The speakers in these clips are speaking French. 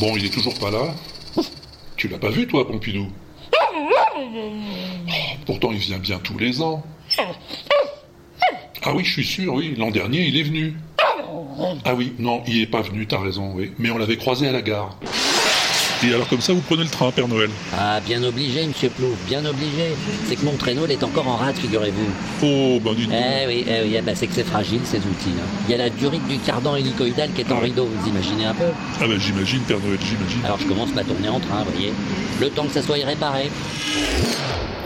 Bon, il est toujours pas là. Tu l'as pas vu, toi, Pompidou? Pourtant, il vient bien tous les ans. Ah oui, je suis sûr, oui. L'an dernier, il est venu. Ah oui, non, il est pas venu, t'as raison, oui. Mais on l'avait croisé à la gare. Et alors, comme ça, vous prenez le train, Père Noël Ah, bien obligé, monsieur Plouf, bien obligé. C'est que mon traîneau, il est encore en rate, figurez-vous. Oh, ben dites donc. Eh oui, eh oui, eh ben, c'est que c'est fragile, ces outils. hein. Il y a la durite du cardan hélicoïdal qui est en rideau, vous imaginez un peu? Ah ben j'imagine, Père Noël, j'imagine. Alors je commence ma tournée en train, vous voyez. Le temps que ça soit réparé.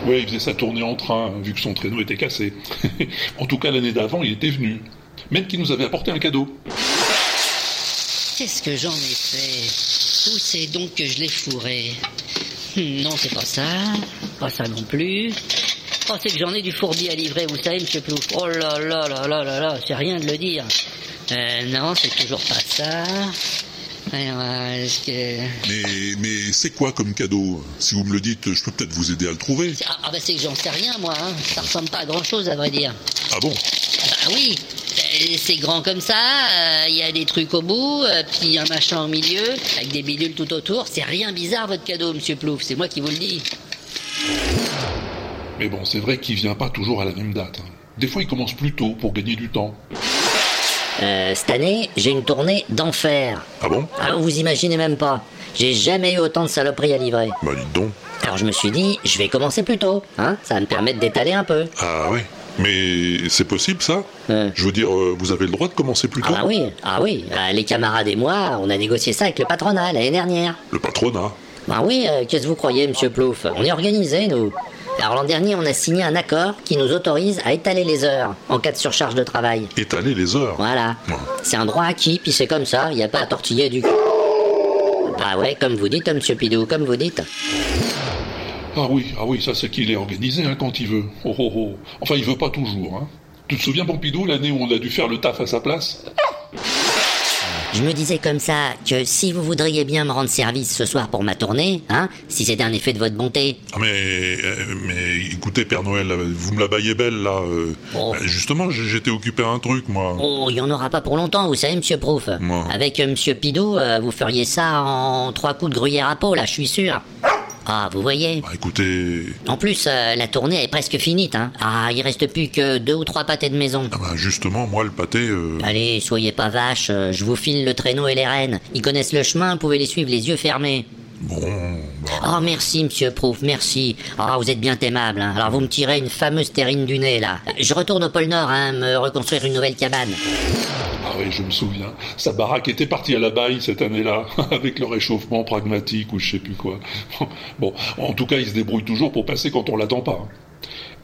Ouais, il faisait sa tournée en train, hein, vu que son traîneau était cassé. en tout cas, l'année d'avant, il était venu. Même qu'il nous avait apporté un cadeau. Qu'est-ce que j'en ai fait? Où c'est donc que je l'ai fourré Hmm, Non, c'est pas ça. Pas ça non plus. Oh, c'est que j'en ai du fourbi à livrer, vous savez, monsieur Plouf. Oh là là là là là là, c'est rien de le dire. Euh, non, c'est toujours pas ça. Alors, euh, que... Mais, mais c'est quoi comme cadeau? Si vous me le dites, je peux peut-être vous aider à le trouver. Ah, ah, bah c'est que j'en sais rien, moi. Hein. Ça ressemble pas à grand-chose, à vrai dire. Ah bon? Bah oui, c'est grand comme ça, euh, il y a des trucs au bout, euh, puis un machin au milieu, avec des bidules tout autour. C'est rien bizarre votre cadeau, monsieur Plouf, c'est moi qui vous le dis. Mais bon, c'est vrai qu'il vient pas toujours à la même date. hein. Des fois, il commence plus tôt pour gagner du temps. Euh, cette année, j'ai une tournée d'enfer. Ah bon? Ah, vous imaginez même pas. J'ai jamais eu autant de saloperies à livrer. Bah dites donc. Alors je me suis dit, je vais commencer plus tôt, hein, ça va me permettre d'étaler un peu. Ah oui. Mais c'est possible ça Euh. Je veux dire, euh, vous avez le droit de commencer plus Ah tôt bah oui, ah oui, euh, les camarades et moi, on a négocié ça avec le patronat l'année dernière. Le patronat. Ben oui, euh, qu'est-ce que vous croyez, monsieur Plouf? On est organisé, nous. Alors l'an dernier, on a signé un accord qui nous autorise à étaler les heures en cas de surcharge de travail. Étaler les heures. Voilà. Ouais. C'est un droit acquis, puis c'est comme ça, il n'y a pas à tortiller du... Ah ouais, comme vous dites, monsieur Pidou, comme vous dites. Ah oui, ah oui, ça c'est qu'il est organisé hein, quand il veut. Oh, oh, oh. Enfin, il veut pas toujours. Hein. Tu te souviens, Pompidou, l'année où on a dû faire le taf à sa place? Je me disais comme ça que si vous voudriez bien me rendre service ce soir pour ma tournée, hein, si c'était un effet de votre bonté, Ah mais, euh, mais écoutez, Père Noël, vous me la baillez belle là. euh. Oh. Euh, Justement, j'étais occupé à un truc, moi. Oh, il y en aura pas pour longtemps, vous savez, monsieur Prouf. Moi. Avec euh, monsieur Pidou, vous feriez ça en trois coups de gruyère à peau, là, je suis sûr. Ah, vous voyez. Bah écoutez, En plus, euh, la tournée est presque finie, hein. Ah, il reste plus que deux ou trois pâtés de maison. ah bah justement, moi le pâté, euh, Allez, soyez pas vache, euh, je vous file le traîneau et les rênes. Ils connaissent le chemin, vous pouvez les suivre les yeux fermés. Bon, bah, Oh, merci, monsieur Prouf, merci. Ah, vous êtes bien aimable, hein. Alors, vous me tirez une fameuse terrine du nez, là. Je retourne au pôle Nord, hein, me reconstruire une nouvelle cabane. ah oui, je me souviens. Sa baraque était partie à la baille cette année-là, avec le réchauffement pragmatique ou je sais plus quoi. Bon, en tout cas, il se débrouille toujours pour passer quand on l'attend pas. hein.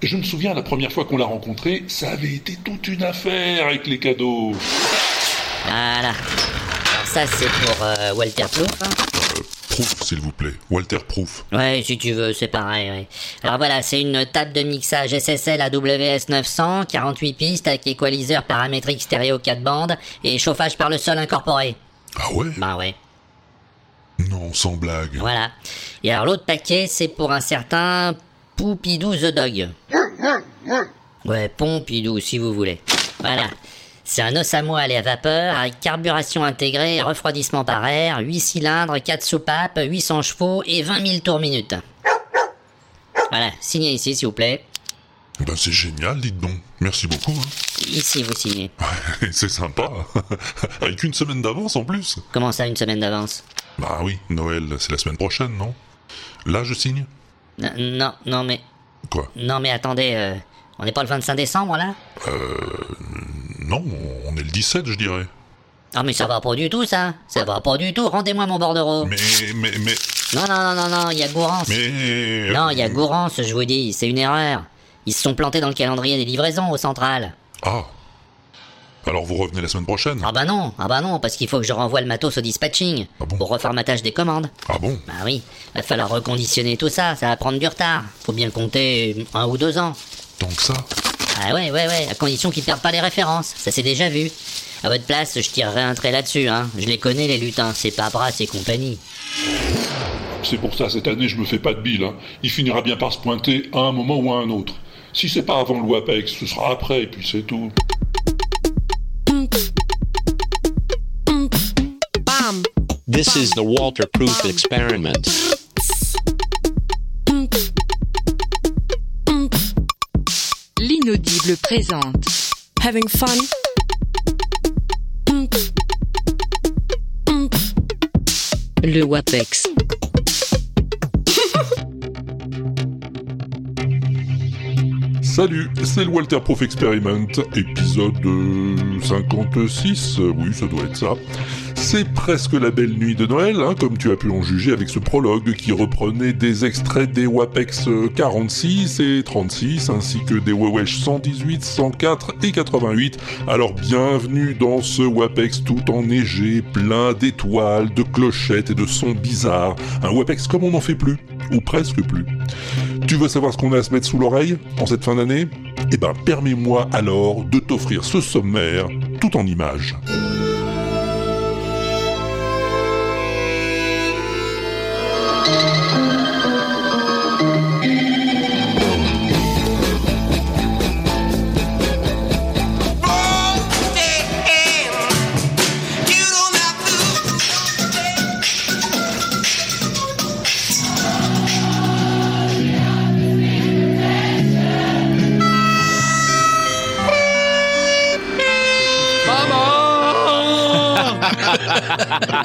Et je me souviens, la première fois qu'on l'a rencontré, ça avait été toute une affaire avec les cadeaux. Voilà. Alors, ça, c'est pour euh, Walter Plouf, hein. Proof, s'il vous plaît. Walter Proof. Ouais, si tu veux, c'est pareil, ouais. Alors voilà, c'est une table de mixage SSL AWS 900, 48 pistes avec équaliseur paramétrique stéréo 4 bandes et chauffage par le sol incorporé. Ah ouais? Bah ouais, Non, sans blague. voilà. Et alors l'autre paquet, c'est pour un certain Poupidou the Dog. Ouais, Pompidou, si vous voulez. Voilà. C'est un os à moelle et à vapeur avec carburation intégrée, refroidissement par air, 8 cylindres, 4 soupapes, 800 chevaux et 20 000 tours minute. Voilà, signez ici s'il vous plaît. Ben c'est génial, dites donc. Merci beaucoup. hein. Ici vous signez. c'est sympa. Avec une semaine d'avance en plus. Comment ça une semaine d'avance? Bah oui, Noël, c'est la semaine prochaine, non? Là, je signe? N- Non, non mais... Quoi? Non mais attendez, euh, on n'est pas le 25 décembre là? Non, on est le 17, je dirais. Ah mais ça va pas du tout ça. Ça va pas du tout, rendez-moi mon bordereau. Mais, mais, mais, Non, non, non, non, non, il y a Gourance mais... Non, il y a Gourance, je vous dis, c'est une erreur. Ils se sont plantés dans le calendrier des livraisons au central. Ah. Alors vous revenez la semaine prochaine. Ah bah non, ah bah non, parce qu'il faut que je renvoie le matos au dispatching Ah bon Pour reformatage des commandes Ah bon Bah oui, va falloir reconditionner tout ça, ça va prendre du retard. Faut bien compter un ou deux ans. Donc ça Ah ouais, ouais, ouais, à condition qu'ils perdent pas les références, ça c'est déjà vu. À votre place, je tirerai un trait là-dessus, hein. Je les connais, les lutins, c'est pas bras et compagnie. C'est pour ça, cette année, je me fais pas de bile. Hein. Il finira bien par se pointer à un moment ou à un autre. Si c'est pas avant le WAPEX, ce sera après, et puis c'est tout. This is the Walter Proof experiment. L'inaudible présente. Having fun. Le WAPEX. Salut, c'est le Walter Proof Experiment, épisode euh, 56, euh, oui ça doit être ça. C'est presque la belle nuit de Noël, hein, comme tu as pu en juger avec ce prologue qui reprenait des extraits des WAPEX 46 et 36, ainsi que des WAWESH 118, 104 et 88. Alors bienvenue dans ce WAPEX tout enneigé, plein d'étoiles, de clochettes et de sons bizarres. Un WAPEX comme on n'en fait plus, ou presque plus. Tu veux savoir ce qu'on a à se mettre sous l'oreille en cette fin d'année? Eh ben, permets-moi alors de t'offrir ce sommaire tout en images.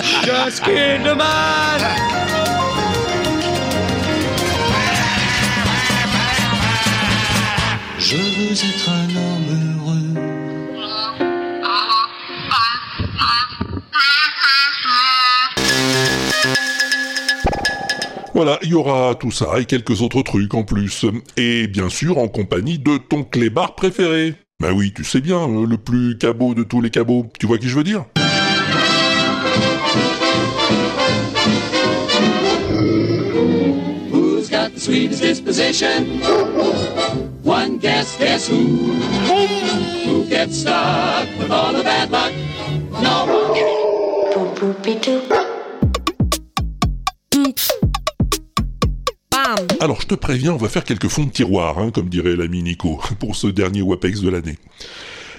Just killed a man. Je veux être un homme heureux. Voilà, il y aura tout ça et quelques autres trucs en plus. Et bien sûr en compagnie de ton clébard préféré. Bah oui, tu sais bien, le plus cabot de tous les cabots. Tu vois qui je veux dire? Disposition? One guess, guess who? Who gets stuck with all the bad. Alors je te préviens, on va faire quelques fonds de tiroir, hein, comme dirait l'ami Nico, pour ce dernier WAPEX de l'année.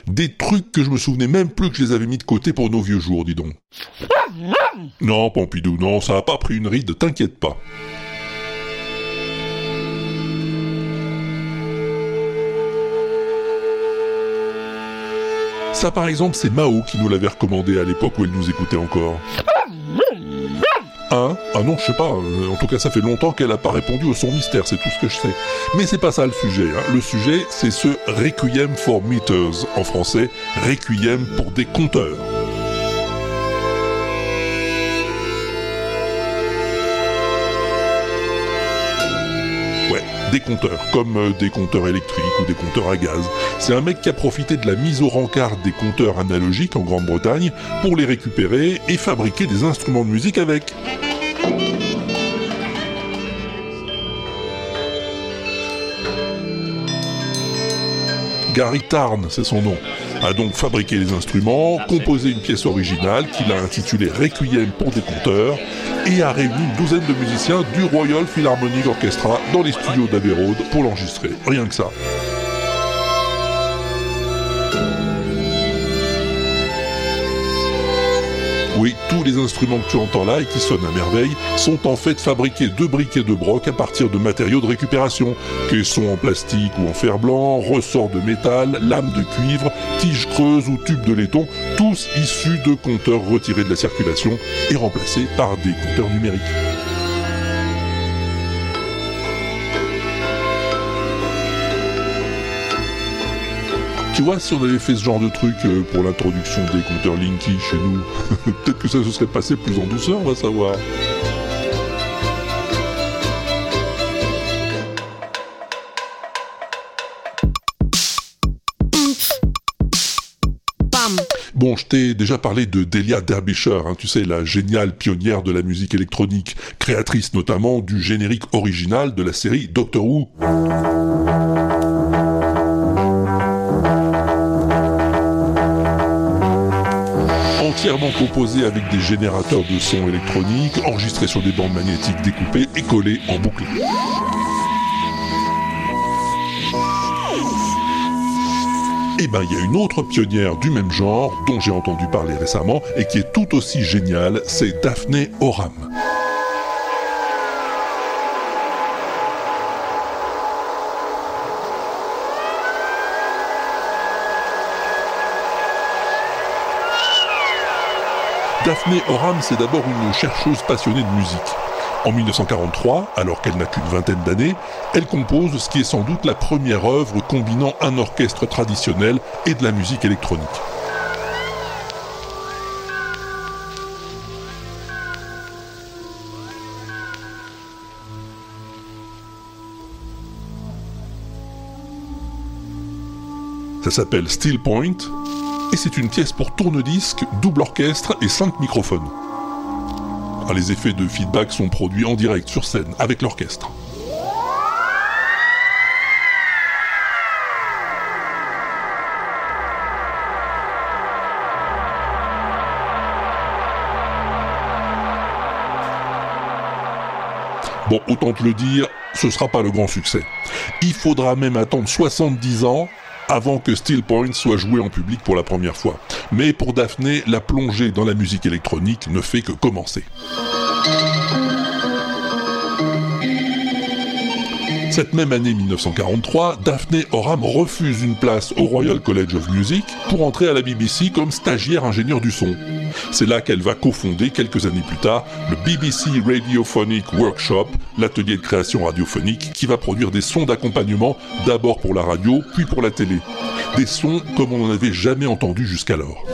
Des trucs que je me souvenais même plus que je les avais mis de côté pour nos vieux jours, dis donc. Non, Pompidou, non, ça a pas pris une ride, t'inquiète pas. Ça, par exemple, c'est Mao qui nous l'avait recommandé à l'époque où elle nous écoutait encore. Hein? Ah non, je sais pas. euh, En tout cas, ça fait longtemps qu'elle a pas répondu au son mystère, c'est tout ce que je sais. Mais c'est pas ça le sujet. hein. Le sujet, c'est ce Requiem for Meters, en français, Requiem pour des compteurs. Des compteurs, comme euh, des compteurs électriques ou des compteurs à gaz. C'est un mec qui a profité de la mise au rencard des compteurs analogiques en Grande-Bretagne pour les récupérer et fabriquer des instruments de musique avec. Gary Tarn, c'est son nom, a donc fabriqué les instruments, composé une pièce originale qu'il a intitulée Requiem pour des compteurs et a réuni une douzaine de musiciens du Royal Philharmonic Orchestra dans les studios d'Abbey Road pour l'enregistrer. Rien que ça. Oui, tous les instruments que tu entends là et qui sonnent à merveille sont en fait fabriqués de briques et de brocs à partir de matériaux de récupération, caissons en plastique ou en fer blanc, ressorts de métal, lames de cuivre, tiges creuses ou tubes de laiton, tous issus de compteurs retirés de la circulation et remplacés par des compteurs numériques. Tu vois, si on avait fait ce genre de truc euh, pour l'introduction des compteurs Linky chez nous, peut-être que ça se serait passé plus en douceur, on va savoir. Bon, je t'ai déjà parlé de Delia Derbyshire, hein, tu sais, la géniale pionnière de la musique électronique, créatrice notamment du générique original de la série Doctor Who. Entièrement composé avec des générateurs de son électroniques, enregistrés sur des bandes magnétiques découpées et collées en boucle. Eh ben, il y a une autre pionnière du même genre dont j'ai entendu parler récemment et qui est tout aussi géniale, c'est Daphné Oram. Daphné Oram, c'est d'abord une chercheuse passionnée de musique. En 1943, alors qu'elle n'a qu'une vingtaine d'années, elle compose ce qui est sans doute la première œuvre combinant un orchestre traditionnel et de la musique électronique. Ça s'appelle Steel Point et c'est une pièce pour tourne-disque, double orchestre et 5 microphones. Ah, les effets de feedback sont produits en direct sur scène avec l'orchestre. Bon, autant te le dire, ce sera pas le grand succès. Il faudra même attendre 70 ans avant que Steel Point soit joué en public pour la première fois. Mais pour Daphné, la plongée dans la musique électronique ne fait que commencer. Cette même année 1943, Daphné Oram refuse une place au Royal College of Music pour entrer à la BBC comme stagiaire ingénieur du son. C'est là qu'elle va cofonder quelques années plus tard le BBC Radiophonic Workshop, l'atelier de création radiophonique qui va produire des sons d'accompagnement d'abord pour la radio puis pour la télé. Des sons comme on n'en avait jamais entendu jusqu'alors.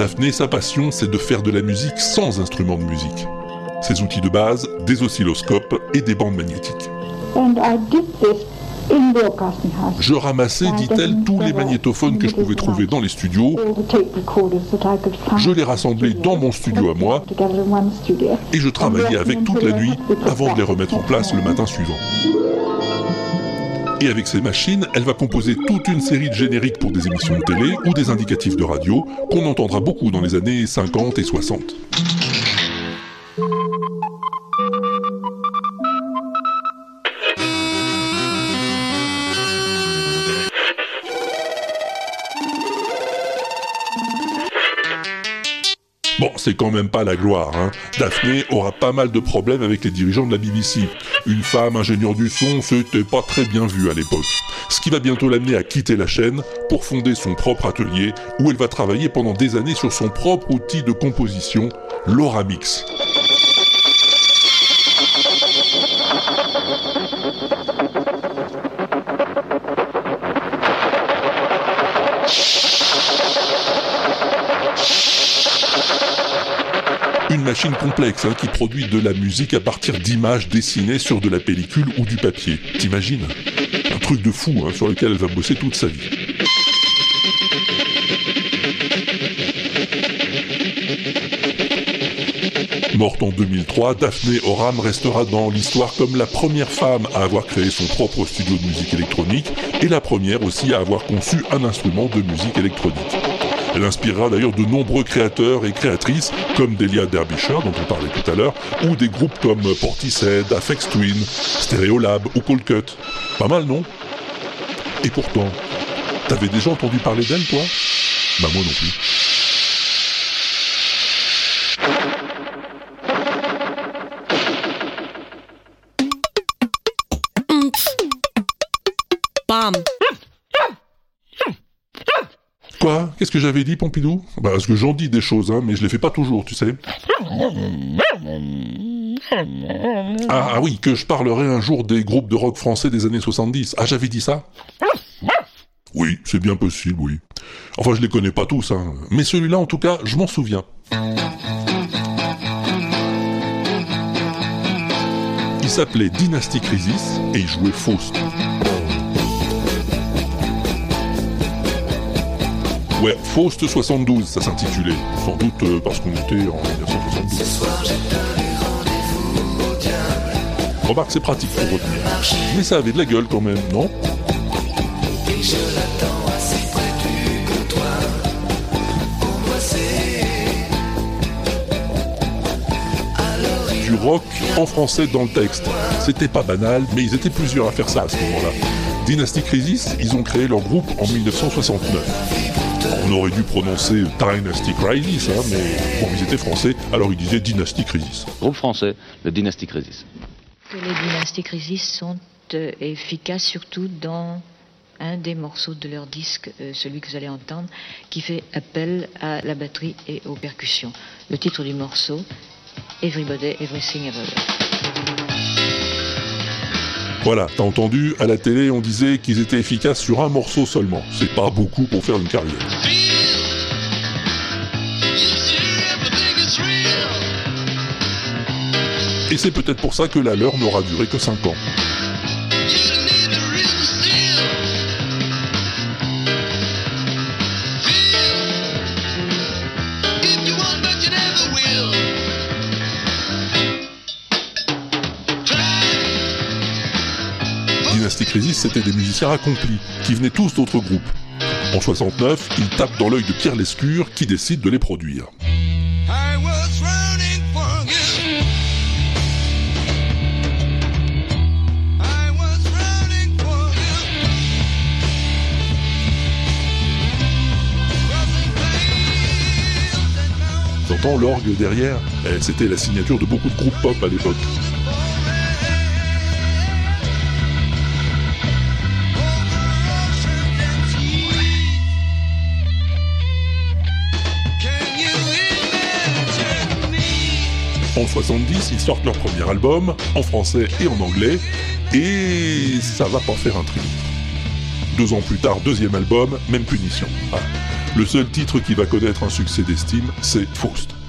Daphné, sa passion, c'est de faire de la musique sans instrument de musique. Ses outils de base, des oscilloscopes et des bandes magnétiques. Je ramassais, dit-elle, tous les magnétophones que je pouvais trouver dans les studios. Je les rassemblais dans mon studio à moi et je travaillais avec toute la nuit avant de les remettre en place le matin suivant. Et avec ces machines, elle va composer toute une série de génériques pour des émissions de télé ou des indicatifs de radio qu'on entendra beaucoup dans les années 50 et 60. Bon, c'est quand même pas la gloire, hein. Daphné aura pas mal de problèmes avec les dirigeants de la BBC. Une femme ingénieure du son, c'était pas très bien vu à l'époque. Ce qui va bientôt l'amener à quitter la chaîne pour fonder son propre atelier où elle va travailler pendant des années sur son propre outil de composition, l'Oramix. Machine complexe hein, qui produit de la musique à partir d'images dessinées sur de la pellicule ou du papier. T'imagines? Un truc de fou hein, sur lequel elle va bosser toute sa vie. Morte en 2003, Daphné Oram restera dans l'histoire comme la première femme à avoir créé son propre studio de musique électronique et la première aussi à avoir conçu un instrument de musique électronique. Elle inspirera d'ailleurs de nombreux créateurs et créatrices comme Delia Derbyshire dont on parlait tout à l'heure ou des groupes comme Portishead, Afex Twin, Stereolab ou Cold Cut. Pas mal non? Et pourtant, t'avais déjà entendu parler d'elle toi? Bah moi non plus. Qu'est-ce que j'avais dit, Pompidou? Bah, parce que j'en dis des choses, hein, mais je les fais pas toujours, tu sais. Ah, ah oui, que je parlerai un jour des groupes de rock français des années 70. Ah, j'avais dit ça? Oui, c'est bien possible, oui. Enfin, je les connais pas tous, hein. Mais celui-là, en tout cas, je m'en souviens. Il s'appelait Dynasty Crisis et il jouait Faust. Ouais, Faust 72, ça s'intitulait. Sans doute euh, parce qu'on était en 1972. Remarque, c'est pratique pour retenir. Mais ça avait de la gueule quand même, non? Rock en français dans le texte. C'était pas banal, mais ils étaient plusieurs à faire ça à ce moment-là. Dynasty Crisis, ils ont créé leur groupe en 1969. On aurait dû prononcer Dynasty Crisis, hein, mais bon, ils étaient français, alors ils disaient Dynasty Crisis. Groupe français, le Dynasty Crisis. que les dynasties Crisis sont euh, efficaces surtout dans un des morceaux de leur disque, euh, celui que vous allez entendre, qui fait appel à la batterie et aux percussions. Le titre du morceau, Everybody, Everything, Everywhere. Voilà, t'as entendu, à la télé on disait qu'ils étaient efficaces sur un morceau seulement. C'est pas beaucoup pour faire une carrière. Et c'est peut-être pour ça que la leur n'aura duré que 5 ans. Dynasty Crisis, c'était des musiciens accomplis, qui venaient tous d'autres groupes. En 69, ils tapent dans l'œil de Pierre Lescure, qui décide de les produire. T'entends l'orgue derrière Eh, C'était la signature de beaucoup de groupes pop à l'époque. En 70, ils sortent leur premier album, en français et en anglais, et ça va pas faire un tri. Deux ans plus tard, deuxième album, même punition. Ah. Le seul titre qui va connaître un succès d'estime, c'est Faust.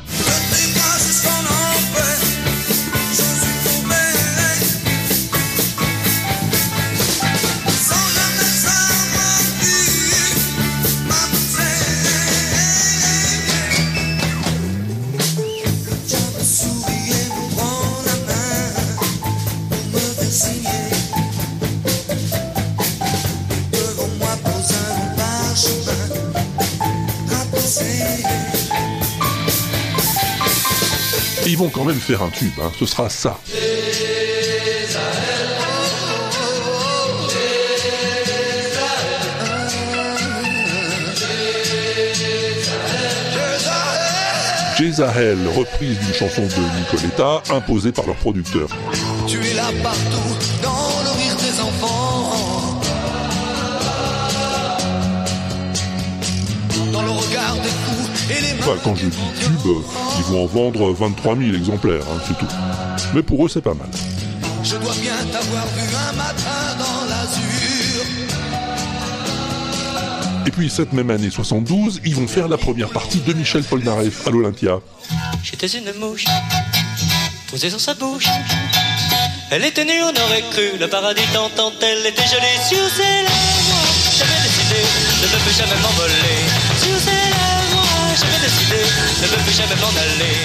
Vont quand même faire un tube, hein. ce sera ça. Jezahel, reprise d'une chanson de Nicoletta, imposée par leur producteur. Tu es là partout, dans le rire des enfants. Dans le regard des Enfin, quand je dis tube, ils vont en vendre 23 000 exemplaires, hein, c'est tout. Mais pour eux, c'est pas mal. Je dois bien t'avoir vu un matin dans l'azur. Et puis, cette même année 72, ils vont faire la première partie de Michel Polnareff à l'Olympia. J'étais une mouche posée sur sa bouche. Elle était nue, on aurait cru le paradis tant tant elle était jolie sur ses lèvres. J'avais décidé de ne plus jamais m'envoler. Sur ses lèvres, j'avais décidé de ne plus jamais m'en aller.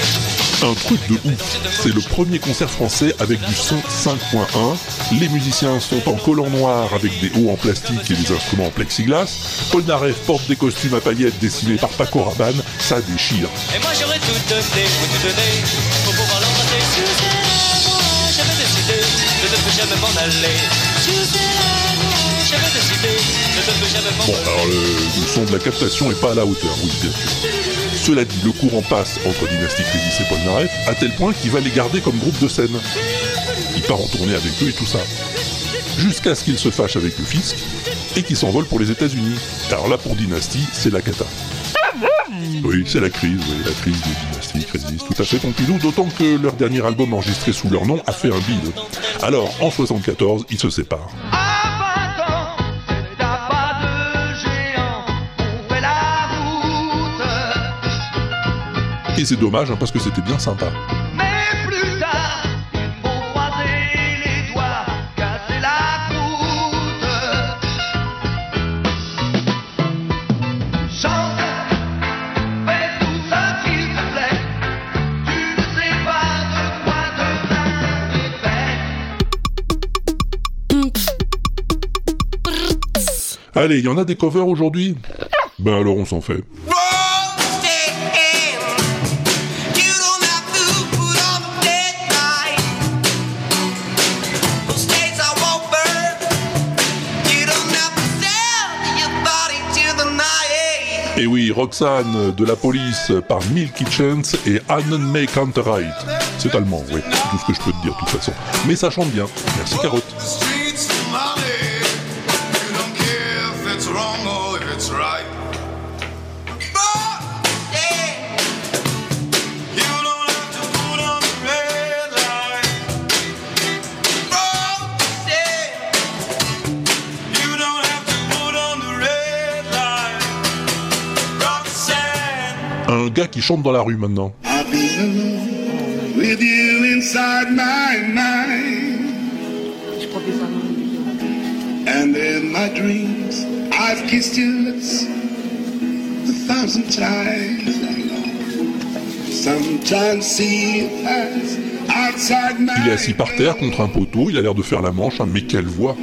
Un truc de ouf. C'est le premier concert français avec du son 5.1. Les musiciens sont en collant noir avec des hauts en plastique et des instruments en plexiglas. Polnareff porte des costumes à paillettes dessinés par Paco Rabanne. Ça déchire. Et moi j'aurais tout donné, ou tout donné, pour pouvoir l'embrasser sur ses lèvres. J'avais décidé de ne plus jamais m'en aller. Sur ses lèvres, j'avais décidé de ne plus jamais m'en Bon, alors le, le son de la captation est pas à la hauteur, oui, bien sûr. Cela dit, le courant passe entre Dynasty Crisis et Polnareff à tel point qu'il va les garder comme groupe de scène. Il part en tournée avec eux et tout ça. Jusqu'à ce qu'il se fâche avec le fisc et qu'il s'envole pour les États-Unis. Alors là, pour Dynasty, c'est la cata. Oui, c'est la crise, oui, la crise de Dynasty Crisis, tout à fait Pompidou, d'autant que leur dernier album enregistré sous leur nom a fait un bide. Alors, en 74, ils se séparent. Et c'est dommage, hein, parce que c'était bien sympa. Mais plus tard, vont croiser les doigts, casser la croûte. Chante, fais tout ça s'il te plaît. Tu ne sais pas de quoi demain est fait. Allez, il y en a des covers aujourd'hui? Ben alors on s'en fait. Roxane de la police par Milky Chance et Annen May. C'est allemand, oui, c'est tout ce que je peux te dire de toute façon. Mais ça chante bien. Merci Carotte. Qui chante dans la rue maintenant. And in my dreams, I've kissed your lips a thousand times. Sometimes see you pass outside my Il est assis par terre contre un poteau, il a l'air de faire la manche, hein, mais quelle voix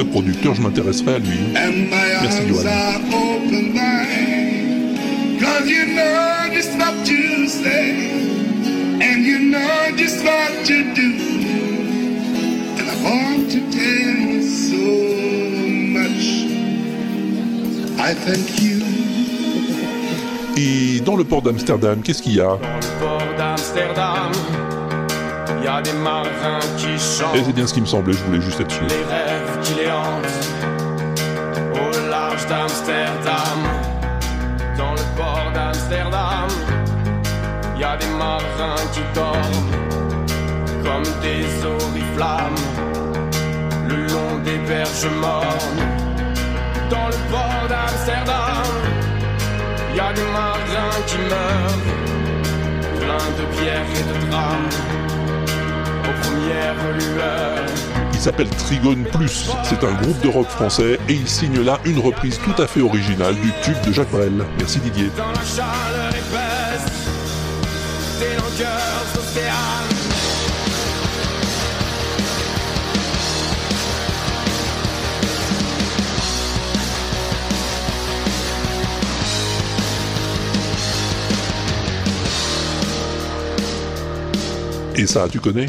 serais producteur, je m'intéresserais à lui. Merci Johan. want to tell you so much. I thank you. Et dans le port d'Amsterdam, qu'est-ce qu'il y a? Y a des marins qui chantent. Et c'est bien ce qui me semblait, je voulais juste être sûr. les rêves qui les hantent au large d'Amsterdam. Dans le port d'Amsterdam, y a des marins qui dorment comme des oriflammes le long des berges mornes. Dans le port d'Amsterdam, y a des marins qui meurent pleins de pierres et de drames aux premières lueurs. Il s'appelle Trigone Plus, c'est un groupe de rock français et il signe là une reprise tout à fait originale du tube de Jacques Brel. Merci Didier. Dans la chaleur épaisse des longueurs Et ça, tu connais?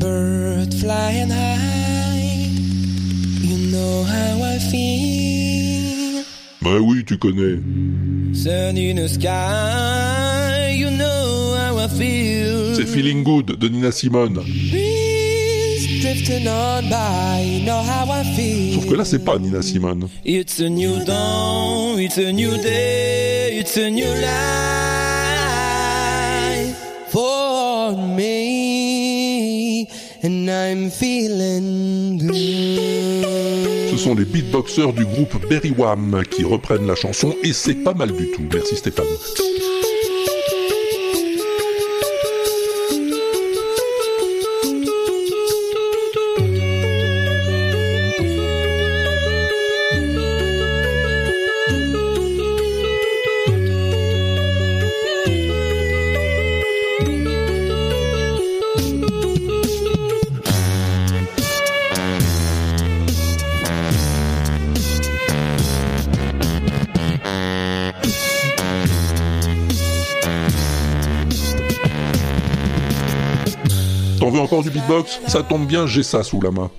Bird flying high, you know how I feel. Bah oui, tu connais. Sun in the sky, you know how I feel. C'est Feeling Good de Nina Simone. Breeze drifting on by, you know how I feel. Sauf que là, c'est pas Nina Simone. It's a new dawn, it's a new day, it's a new life Ce sont les beatboxers du groupe Berry Wham qui reprennent la chanson et c'est pas mal du tout. Merci Stéphane. Ça tombe bien, j'ai ça sous la main.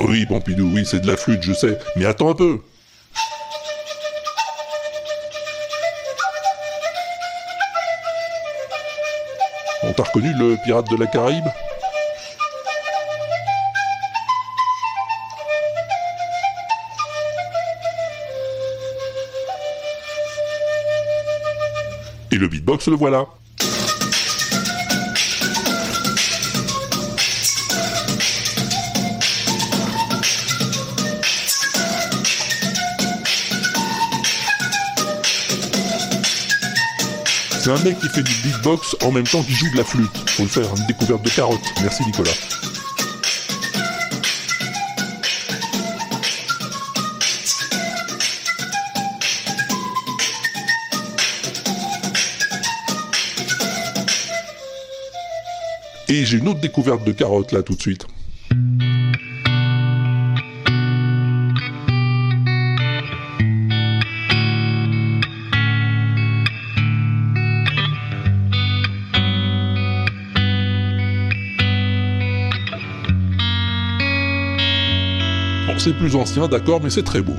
Oui, Pompidou, oui, c'est de la flûte, je sais. Mais attends un peu. On t'a reconnu le pirate de la Caraïbe? Beatbox, le voilà. C'est un mec qui fait du beatbox en même temps qu'il joue de la flûte. Faut le faire, une découverte de carottes. Merci Nicolas. J'ai une autre découverte de carottes là tout de suite. Bon, c'est plus ancien, d'accord, mais c'est très beau.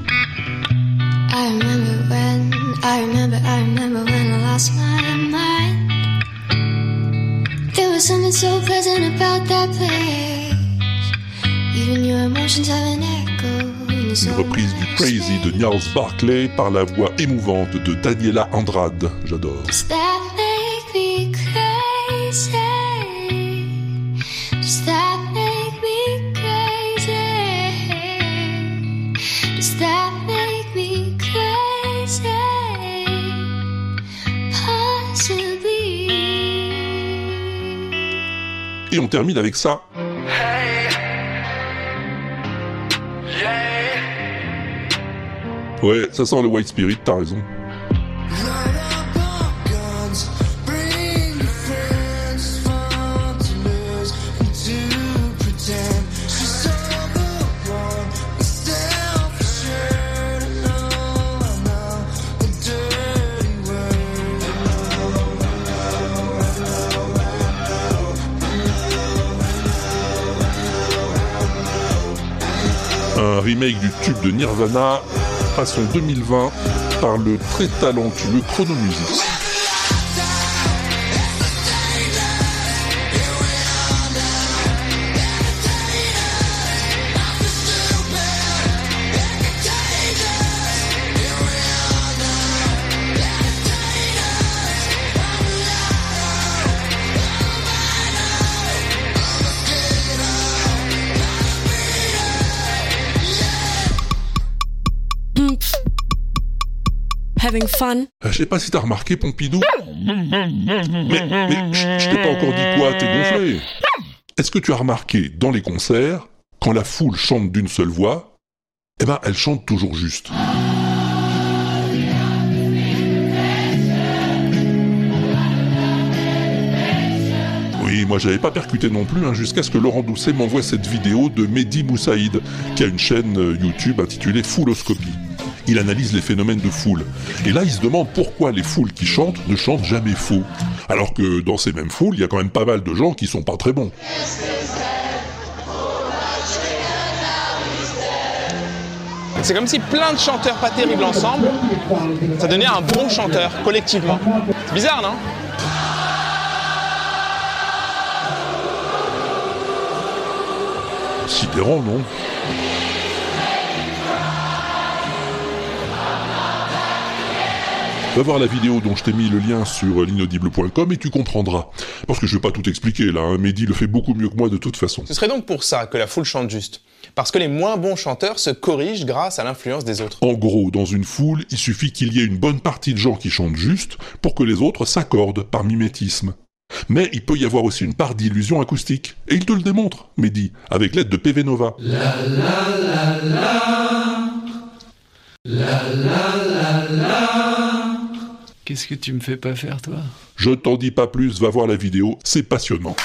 Une reprise du Crazy de Niels Barclay par la voix émouvante de Daniela Andrade. J'adore. Et on termine avec ça. Ouais, ça sent le White Spirit, t'as raison. Un remake du tube de Nirvana, façon 2020, par le très talentueux Chronomusic. Euh, Je sais pas si t'as remarqué, Pompidou. Mais, je t'ai pas encore dit quoi, t'es gonflé. Est-ce que tu as remarqué dans les concerts, quand la foule chante d'une seule voix, eh ben elle chante toujours juste. Oui, moi j'avais pas percuté non plus, hein, jusqu'à ce que Laurent Doucet m'envoie cette vidéo de Mehdi Moussaïd, qui a une chaîne euh, YouTube intitulée Fouloscopie. Il analyse les phénomènes de foule. Et là, il se demande pourquoi les foules qui chantent ne chantent jamais faux. Alors que dans ces mêmes foules, il y a quand même pas mal de gens qui sont pas très bons. C'est comme si plein de chanteurs pas terribles ensemble, ça donnait un bon chanteur collectivement. C'est bizarre, non? Sidérant, non? Va voir la vidéo dont je t'ai mis le lien sur l'inaudible.com et tu comprendras. Parce que je vais pas tout expliquer là, hein. Mehdi le fait beaucoup mieux que moi de toute façon. Ce serait donc pour ça que la foule chante juste. Parce que les moins bons chanteurs se corrigent grâce à l'influence des autres. En gros, dans une foule, il suffit qu'il y ait une bonne partie de gens qui chantent juste pour que les autres s'accordent par mimétisme. Mais il peut y avoir aussi une part d'illusion acoustique. Et il te le démontre, Mehdi, avec l'aide de PV Nova. Qu'est-ce que tu me fais pas faire, toi? Je t'en dis pas plus, va voir la vidéo, c'est passionnant.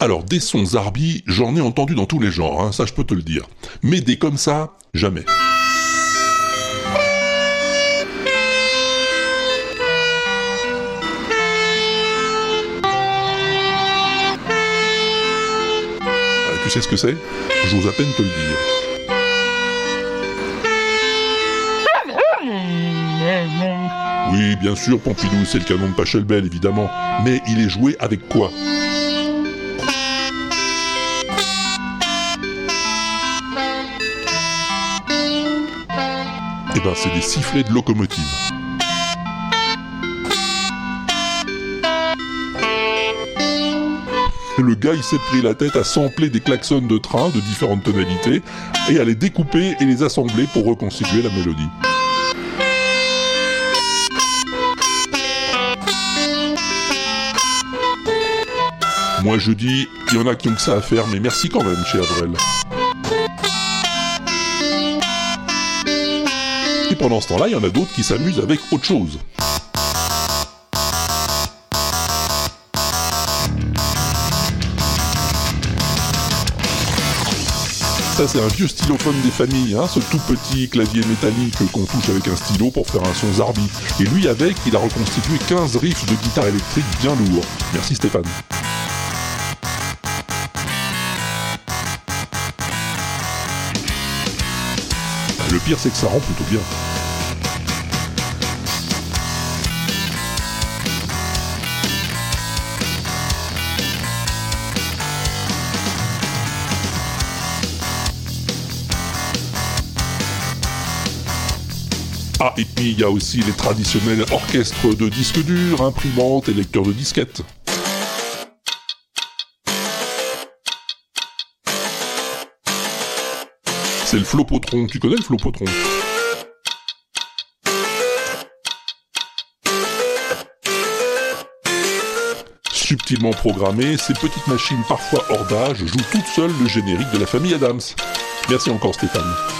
Alors, des sons Zarbi, j'en ai entendu dans tous les genres, hein, ça je peux te le dire. Mais des comme ça, jamais. Tu sais ce que c'est? J'ose à peine te le dire. Oui, bien sûr, Pompidou, c'est le canon de Pachelbel, évidemment. Mais il est joué avec quoi? Eh ben, c'est des sifflets de locomotive. Gars, il s'est pris la tête à sampler des klaxons de train de différentes tonalités et à les découper et les assembler pour reconstituer la mélodie. Moi je dis, il y en a qui ont que ça à faire, mais merci quand même chez Avrel. Et pendant ce temps-là, il y en a d'autres qui s'amusent avec autre chose. Ça, c'est un vieux stylophone des familles, hein, ce tout petit clavier métallique qu'on touche avec un stylo pour faire un son zarbi. Et lui, avec, il a reconstitué 15 riffs de guitare électrique bien lourds. Merci Stéphane. Le pire, c'est que ça rend plutôt bien. Ah, et puis il y a aussi les traditionnels orchestres de disques durs, imprimantes et lecteurs de disquettes. C'est le flopotron. Tu connais le flopotron Subtilement programmées, ces petites machines parfois hors d'âge jouent toutes seules le générique de la famille Adams. Merci encore Stéphane.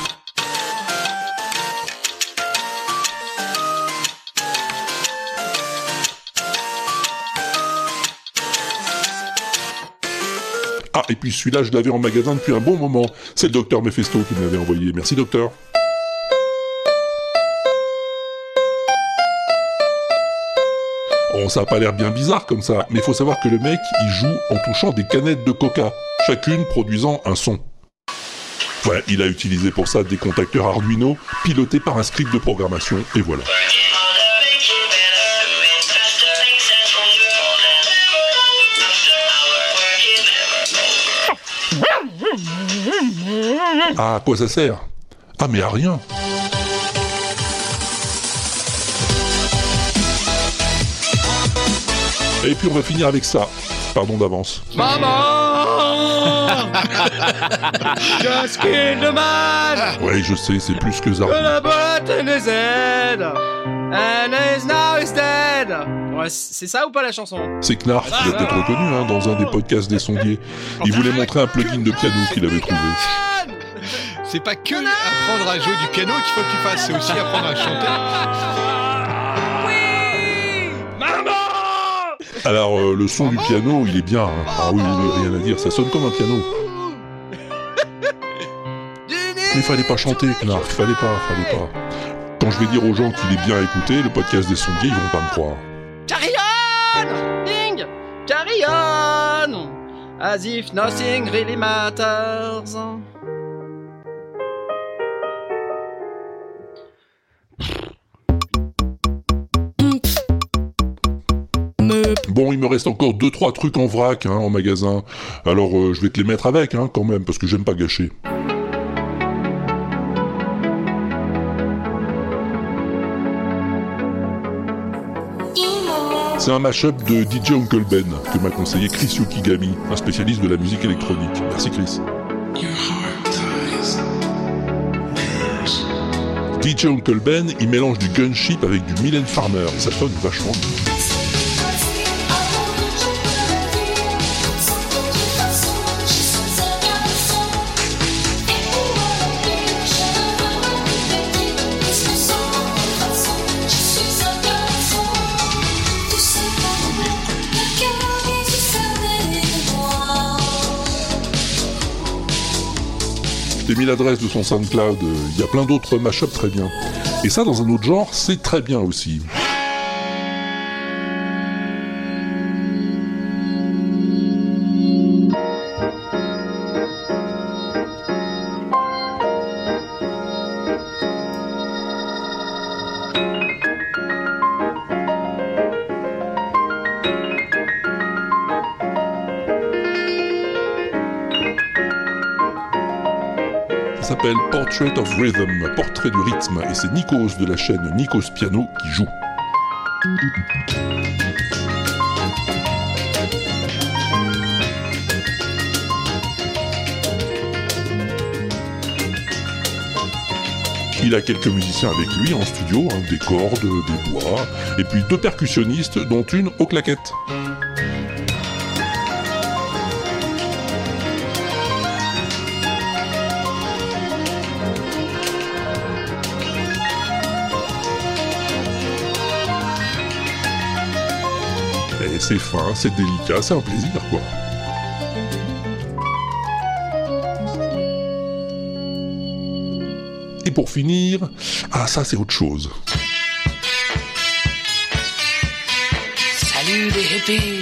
Et puis celui-là, je l'avais en magasin depuis un bon moment. C'est le docteur Mephisto qui me l'avait envoyé. Merci, docteur. Oh, ça a pas l'air bien bizarre comme ça, mais faut savoir que le mec, il joue en touchant des canettes de coca, chacune produisant un son. Ouais, il a utilisé pour ça des contacteurs Arduino pilotés par un script de programmation, et voilà. Ah, à quoi ça sert? Ah, mais à rien. Et puis on va finir avec ça. Pardon d'avance. Maman kill the man Ouais, je sais, c'est plus que ça. His head And he's now dead Ouais, c'est ça ou pas la chanson? C'est Knarf, il a peut-être reconnu hein, dans un des podcasts des sondiers. Il voulait montrer un plugin de piano qu'il avait trouvé. C'est pas que apprendre à jouer du piano qu'il faut que tu fasses, c'est aussi apprendre à chanter. Alors, euh, le son du piano, il est bien. hein. Ah oui, oui, rien à dire, ça sonne comme un piano. Mais fallait pas chanter, Knarf, fallait pas, fallait pas. Quand je vais dire aux gens qu'il est bien écouté, le podcast des sondiers, ils vont pas me croire. Carry on Ding Carry on As if nothing really matters. Bon, il me reste encore deux trois trucs en vrac hein, en magasin. Alors euh, je vais te les mettre avec hein, quand même parce que j'aime pas gâcher. C'est un mashup de DJ Uncle Ben que m'a conseillé Chris Yukigami, un spécialiste de la musique électronique. Merci Chris. DJ Uncle Ben, il mélange du gunship avec du Mylène Farmer et ça sonne vachement bien. T'ai mis l'adresse de son SoundCloud, il y a plein d'autres mashups très bien. Et ça, dans un autre genre, c'est très bien aussi. Portrait of Rhythm, portrait du rythme, et c'est Nikos de la chaîne Nikos Piano qui joue. Il a quelques musiciens avec lui en studio, hein, des cordes, des bois, et puis deux percussionnistes, dont une aux claquettes. C'est fin, c'est délicat, c'est un plaisir, quoi. Et pour finir, ah ça c'est autre chose. Salut les hippies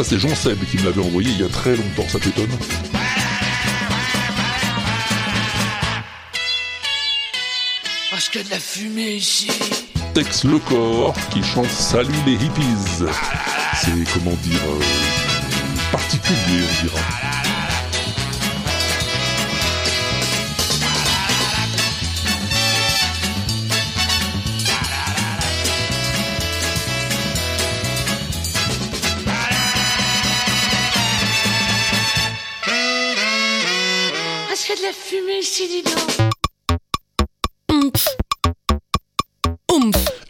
Ça c'est Jean Seb qui me l'avait envoyé il y a très longtemps, ça t'étonne Parce que de la fumée ici. Tex Le Corps qui chante Salut les hippies. C'est comment dire euh, particulier, on dira.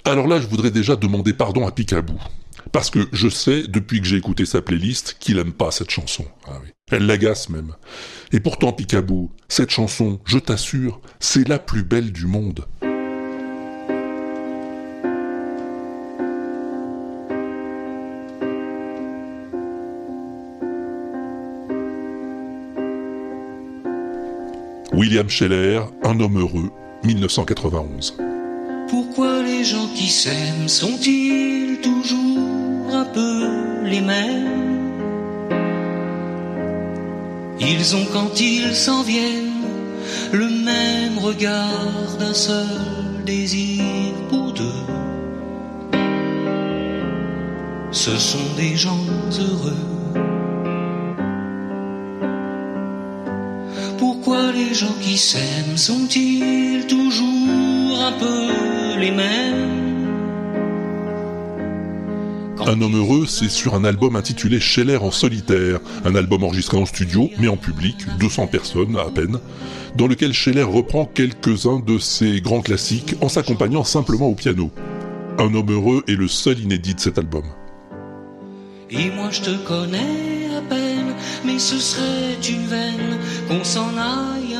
Alors là, je voudrais déjà demander pardon à Picaboo. Parce que je sais, depuis que j'ai écouté sa playlist, qu'il aime pas cette chanson. Ah. Elle l'agace même. Et pourtant, Picaboo, cette chanson, je t'assure, c'est la plus belle du monde. William Scheller, Un homme heureux, 1991. Pourquoi les gens qui s'aiment sont-ils toujours un peu les mêmes? Ils ont quand ils s'en viennent le même regard d'un seul désir pour deux. Ce sont des gens heureux. Les gens qui s'aiment sont-ils toujours un peu les mêmes Un homme heureux, c'est sur un album intitulé Scheller en solitaire, un album enregistré en studio, mais en public, 200 personnes à peine, dans lequel Scheller reprend quelques-uns de ses grands classiques en s'accompagnant simplement au piano. Un homme heureux est le seul inédit de cet album. Et moi je te connais à peine, mais ce serait une veine qu'on s'en aille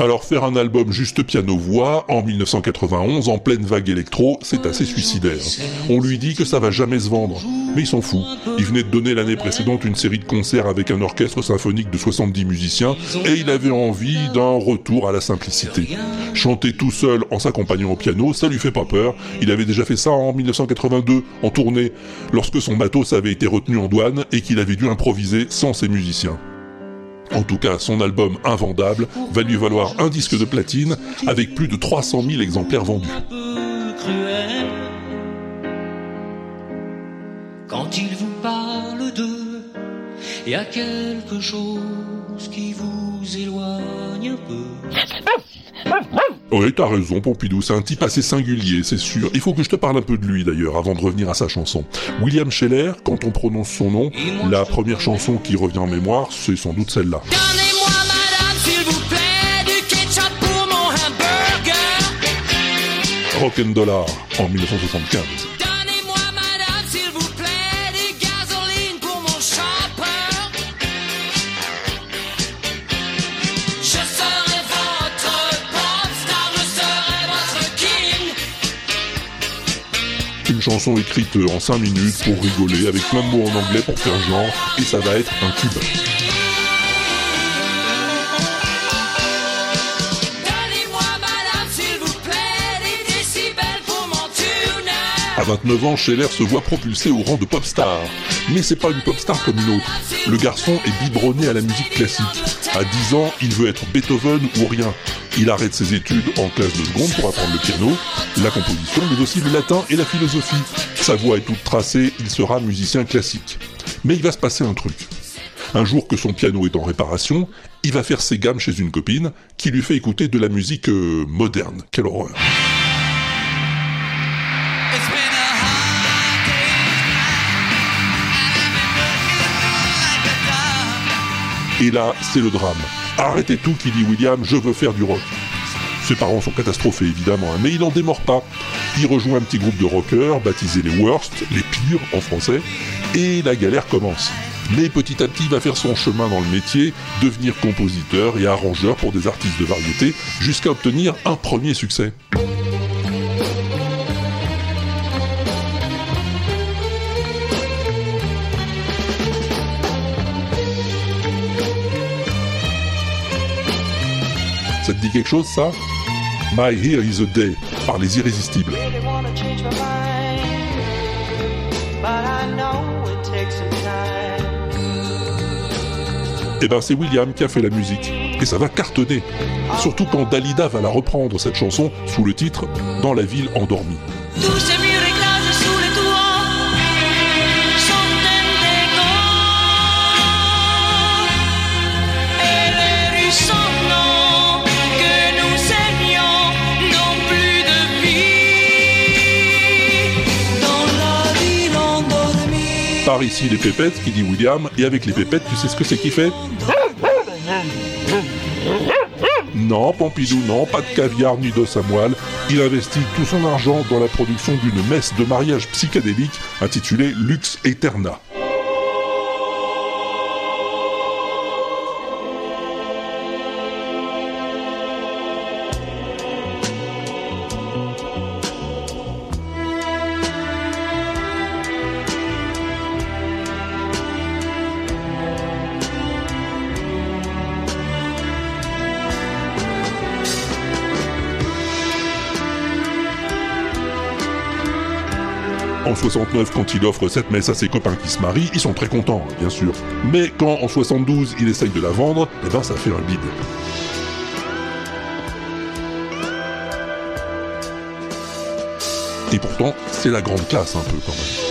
Alors faire un album juste piano-voix en 1991 en pleine vague électro, c'est assez suicidaire. On lui dit que ça va jamais se vendre, mais il s'en fout. Il venait de donner l'année précédente une série de concerts avec un orchestre symphonique de 70 musiciens et il avait envie d'un retour à la simplicité. Chanter tout seul en s'accompagnant au piano, ça lui fait pas peur. Il avait déjà fait ça en 1982 en tournée, lorsque son matos avait été retenu en douane et qu'il avait dû improviser sans ses musiciens. En tout cas, son album Invendable va lui valoir un disque de platine avec plus de 300 000 exemplaires vendus. quand il vous parle d'eux. Il y a quelque chose qui vous éloigne un peu. Oui, t'as raison, Pompidou, c'est un type assez singulier, c'est sûr. Il faut que je te parle un peu de lui, d'ailleurs, avant de revenir à sa chanson. William Scheller, quand on prononce son nom, la première chanson qui revient en mémoire, c'est sans doute celle-là. Donnez-moi, madame, s'il vous plaît, du ketchup pour mon hamburger. Rock'n'Dollar, en 1975. Chanson écrite en 5 minutes pour rigoler, avec plein de mots en anglais pour faire genre, et ça va être un tube. À 29 ans, Scheller se voit propulsé au rang de pop star. Mais c'est pas une pop star comme une autre. Le garçon est biberonné à la musique classique. À 10 ans, il veut être Beethoven ou rien. Il arrête ses études en classe de seconde pour apprendre le piano, la composition, mais aussi le latin et la philosophie. Sa voix est toute tracée, il sera musicien classique. Mais il va se passer un truc. Un jour que son piano est en réparation, il va faire ses gammes chez une copine qui lui fait écouter de la musique euh, moderne. Quelle horreur. Et là, c'est le drame. Arrêtez tout, qui dit William, je veux faire du rock. Ses parents sont catastrophés évidemment, hein, mais il n'en démord pas. Il rejoint un petit groupe de rockers baptisé les Worst, les pires en français, et la galère commence. Mais petit à petit, il va faire son chemin dans le métier, devenir compositeur et arrangeur pour des artistes de variété, jusqu'à obtenir un premier succès. Ça te dit quelque chose, ça? My Here is a Day, par les Irrésistibles. Eh ben, c'est William qui a fait la musique. Et ça va cartonner. Surtout quand Dalida va la reprendre, cette chanson, sous le titre Dans la ville endormie. Ici les pépettes, qui dit William, et avec les pépettes, tu sais ce que c'est qu'il fait? Non, Pompidou, non, pas de caviar ni d'os à moelle. Il investit tout son argent dans la production d'une messe de mariage psychédélique intitulée Lux Eterna. 69, quand il offre cette messe à ses copains qui se marient, ils sont très contents, hein, bien sûr. Mais quand en 72, il essaye de la vendre, eh ben ça fait un bide. Et pourtant, c'est la grande classe un peu quand même.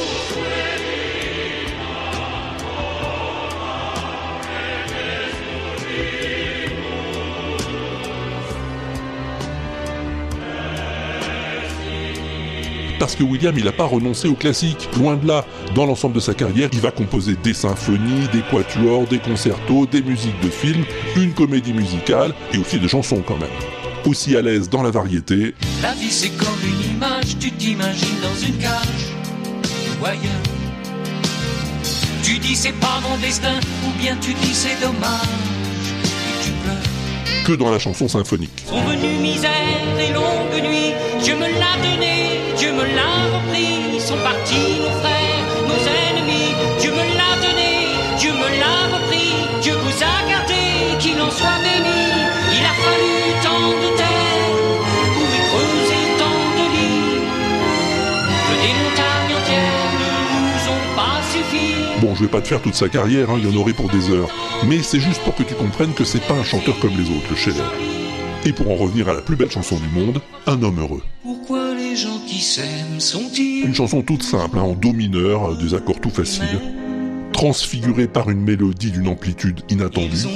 Parce que William, il n'a pas renoncé au classique, loin de là. Dans l'ensemble de sa carrière, il va composer des symphonies, des quatuors, des concertos, des musiques de films, une comédie musicale et aussi des chansons quand même. Aussi à l'aise dans la variété, La vie c'est comme une image, tu t'imagines dans une cage. Tu dis c'est pas mon destin, ou bien tu dis c'est dommage, et tu pleures. que dans la chanson symphonique. Sont venues misère et longue nuit, Dieu me l'a donné, Dieu me l'a repris, sont partis nos frères, nos ennemis, Dieu me l'a donné, Dieu me l'a repris, Dieu vous a gardé, qu'il en soit béni. Il a fallu tant de terre pour y creuser tant de lits, que des montagnes entières ne nous ont pas suffi. Bon, je vais pas te faire toute sa carrière, hein, il y en aurait pour des heures. Mais c'est juste pour que tu comprennes que c'est pas un chanteur comme les autres, le Scheller. Et pour en revenir à la plus belle chanson du monde, Un homme heureux. Une chanson toute simple, hein, en do mineur, euh, des accords tout faciles, transfigurée par une mélodie d'une amplitude inattendue,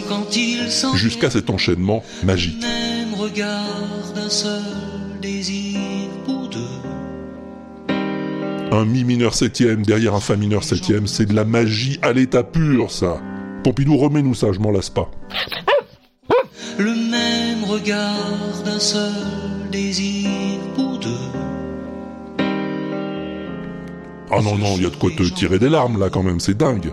jusqu'à cet enchaînement magique. même regard d'un seul désir pour deux. Un mi mineur septième derrière un fa mineur septième, c'est de la magie à l'état pur, ça. Pompidou, remets-nous ça, je m'en lasse pas. Le même regard d'un seul désir pour deux. Ah non, non, il y a de quoi te tirer des larmes, là, quand même, c'est dingue.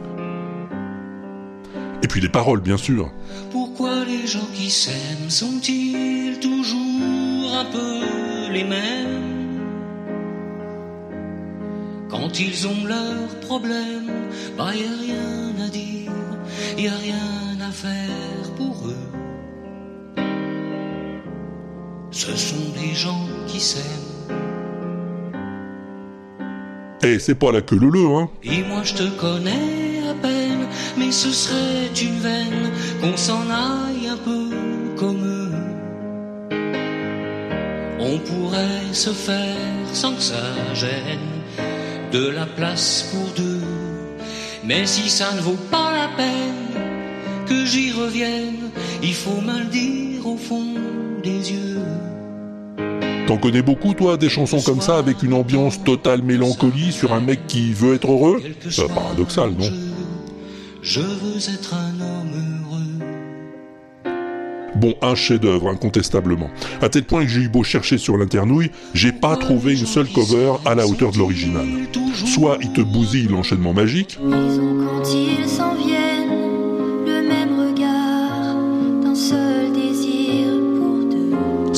Et puis les paroles, bien sûr. Pourquoi les gens qui s'aiment sont-ils toujours un peu les mêmes? Quand ils ont leurs problèmes, bah y a rien à dire, y a rien à faire pour eux. Ce sont des gens qui s'aiment. Eh, c'est pas la queue leu hein. Et moi je te connais à peine, mais ce serait une veine qu'on s'en aille un peu comme eux. On pourrait se faire sans que ça gêne de la place pour deux. Mais si ça ne vaut pas la peine que j'y revienne, il faut me le dire au fond des yeux. T'en connais beaucoup, toi, des chansons comme ça, avec une ambiance totale mélancolie sur un mec qui veut être heureux? C'est paradoxal, non? Je veux être un homme heureux. Bon, un chef-d'œuvre, incontestablement. À tel point que j'ai eu beau chercher sur l'internouille, j'ai pas trouvé une seule cover à la hauteur de l'original. Soit il te bousille l'enchaînement magique, Quand ils s'en viennent, le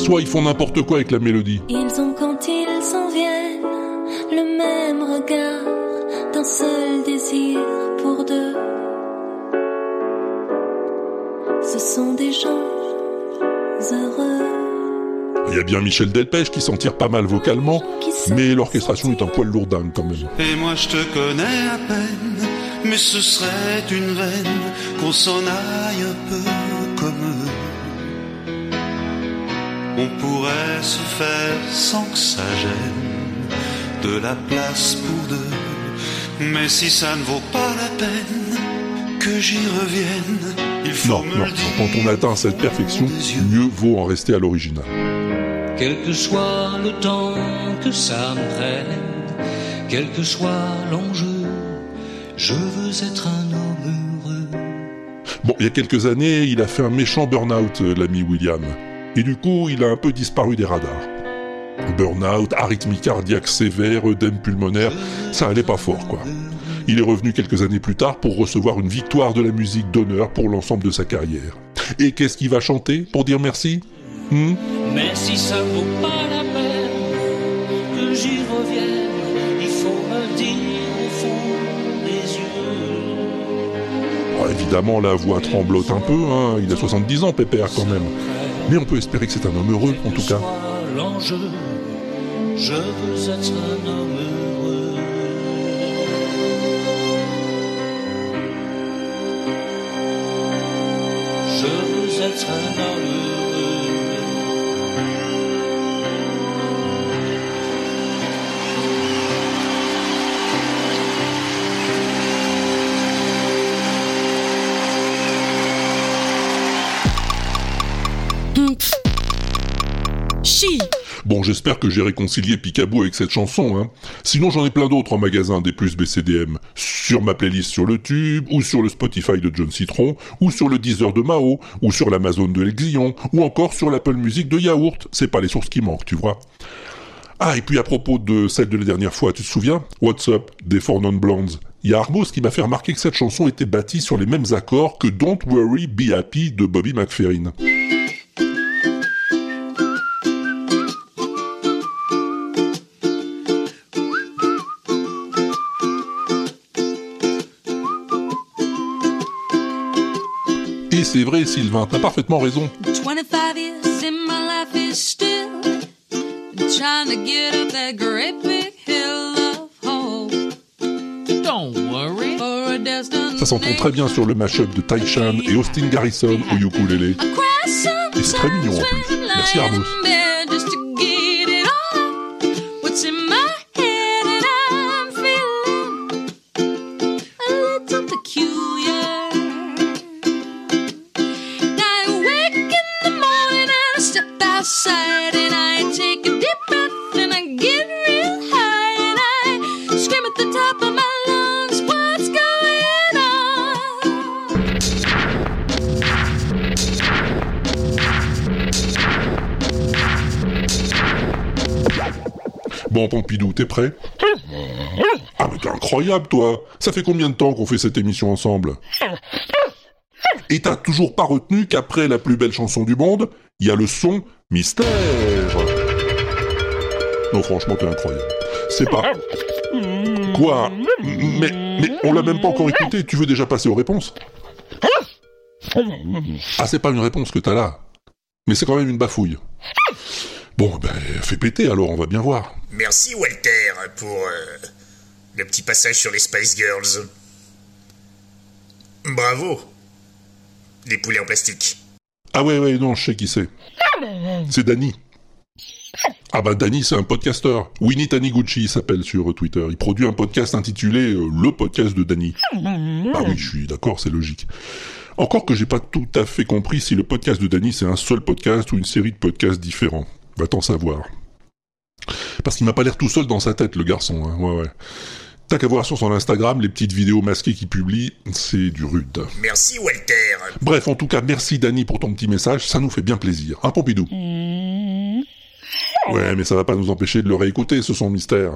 soit ils font n'importe quoi avec la mélodie. Ils ont quand ils s'en viennent, le même regard, d'un seul désir pour deux. Ce sont des gens heureux. Il y a bien Michel Delpech qui s'en tire pas mal vocalement, mais l'orchestration est un poil lourdingue quand même. Et moi je te connais à peine, mais ce serait une veine qu'on s'en aille un peu comme eux. On pourrait se faire sans que ça gêne de la place pour deux. Mais si ça ne vaut pas la peine que j'y revienne, il faut Non, me non, le dire. quand on atteint cette perfection, mieux vaut en rester à l'original. Quel que soit le temps que ça me prenne, quel que soit l'enjeu, je veux être un homme heureux. Bon, il y a quelques années, il a fait un méchant burn-out, euh, l'ami William. Et du coup, il a un peu disparu des radars. Burn-out, arythmie cardiaque sévère, œdème pulmonaire, ça allait pas fort, quoi. Il est revenu quelques années plus tard pour recevoir une victoire de la musique d'honneur pour l'ensemble de sa carrière. Et qu'est-ce qu'il va chanter pour dire merci? Hmm? Mais si ça vaut pas la peine que j'y revienne, il faut me dire au fond des yeux. Évidemment, la voix tremblote un peu, hein. il a 70 ans, Pépère, quand même. Mais on peut espérer que c'est un homme heureux, en tout cas. Je veux être un homme heureux. Je veux être un homme heureux. Bon, j'espère que j'ai réconcilié Picaboo avec cette chanson, hein. Sinon, j'en ai plein d'autres en magasin des plus BCDM. Sur ma playlist sur le Tube, ou sur le Spotify de John Citron, ou sur le Deezer de Mao, ou sur l'Amazon de l'Exillon, ou encore sur l'Apple Music de Yaourt. C'est pas les sources qui manquent, tu vois. Ah, et puis à propos de celle de la dernière fois, tu te souviens? What's Up des Four Non Blondes. Il y a Armos qui m'a fait remarquer que cette chanson était bâtie sur les mêmes accords que Don't Worry, Be Happy de Bobby McFerrin. Et c'est vrai, Sylvain, t'as parfaitement raison. 25 years in my life is still trying to get up that great big hill of hope. Don't worry. For a destiny. Ça s'entend très bien sur le mashup de Taishan et Austin Garrison au ukulélé. Et c'est très mignon en plus. Merci Armos. Bon, Pompidou, t'es prêt Ah, mais t'es incroyable, toi Ça fait combien de temps qu'on fait cette émission ensemble Et t'as toujours pas retenu qu'après la plus belle chanson du monde, il y a le son mystère Non, franchement, t'es incroyable. C'est pas... Quoi mais, mais on l'a même pas encore écouté, tu veux déjà passer aux réponses Ah, c'est pas une réponse que t'as là. Mais c'est quand même une bafouille. Bon, ben, fais péter alors, on va bien voir. Merci Walter pour euh, le petit passage sur les Spice Girls. Bravo. Les poulets en plastique. Ah ouais, ouais, non, je sais qui c'est. C'est Danny. Ah bah Danny, c'est un podcasteur. Winnie Taniguchi s'appelle sur Twitter. Il produit un podcast intitulé euh, Le podcast de Danny. Ah oui, je suis d'accord, c'est logique. Encore que j'ai pas tout à fait compris si le podcast de Danny c'est un seul podcast ou une série de podcasts différents. Va t'en savoir. Parce qu'il m'a pas l'air tout seul dans sa tête, le garçon. Hein. Ouais, ouais. T'as qu'à voir sur son Instagram les petites vidéos masquées qu'il publie, c'est du rude. Merci Walter. Bref, en tout cas, merci Danny pour ton petit message, ça nous fait bien plaisir. Hein, Pompidou? Ouais, mais ça va pas nous empêcher de le réécouter, ce son mystère.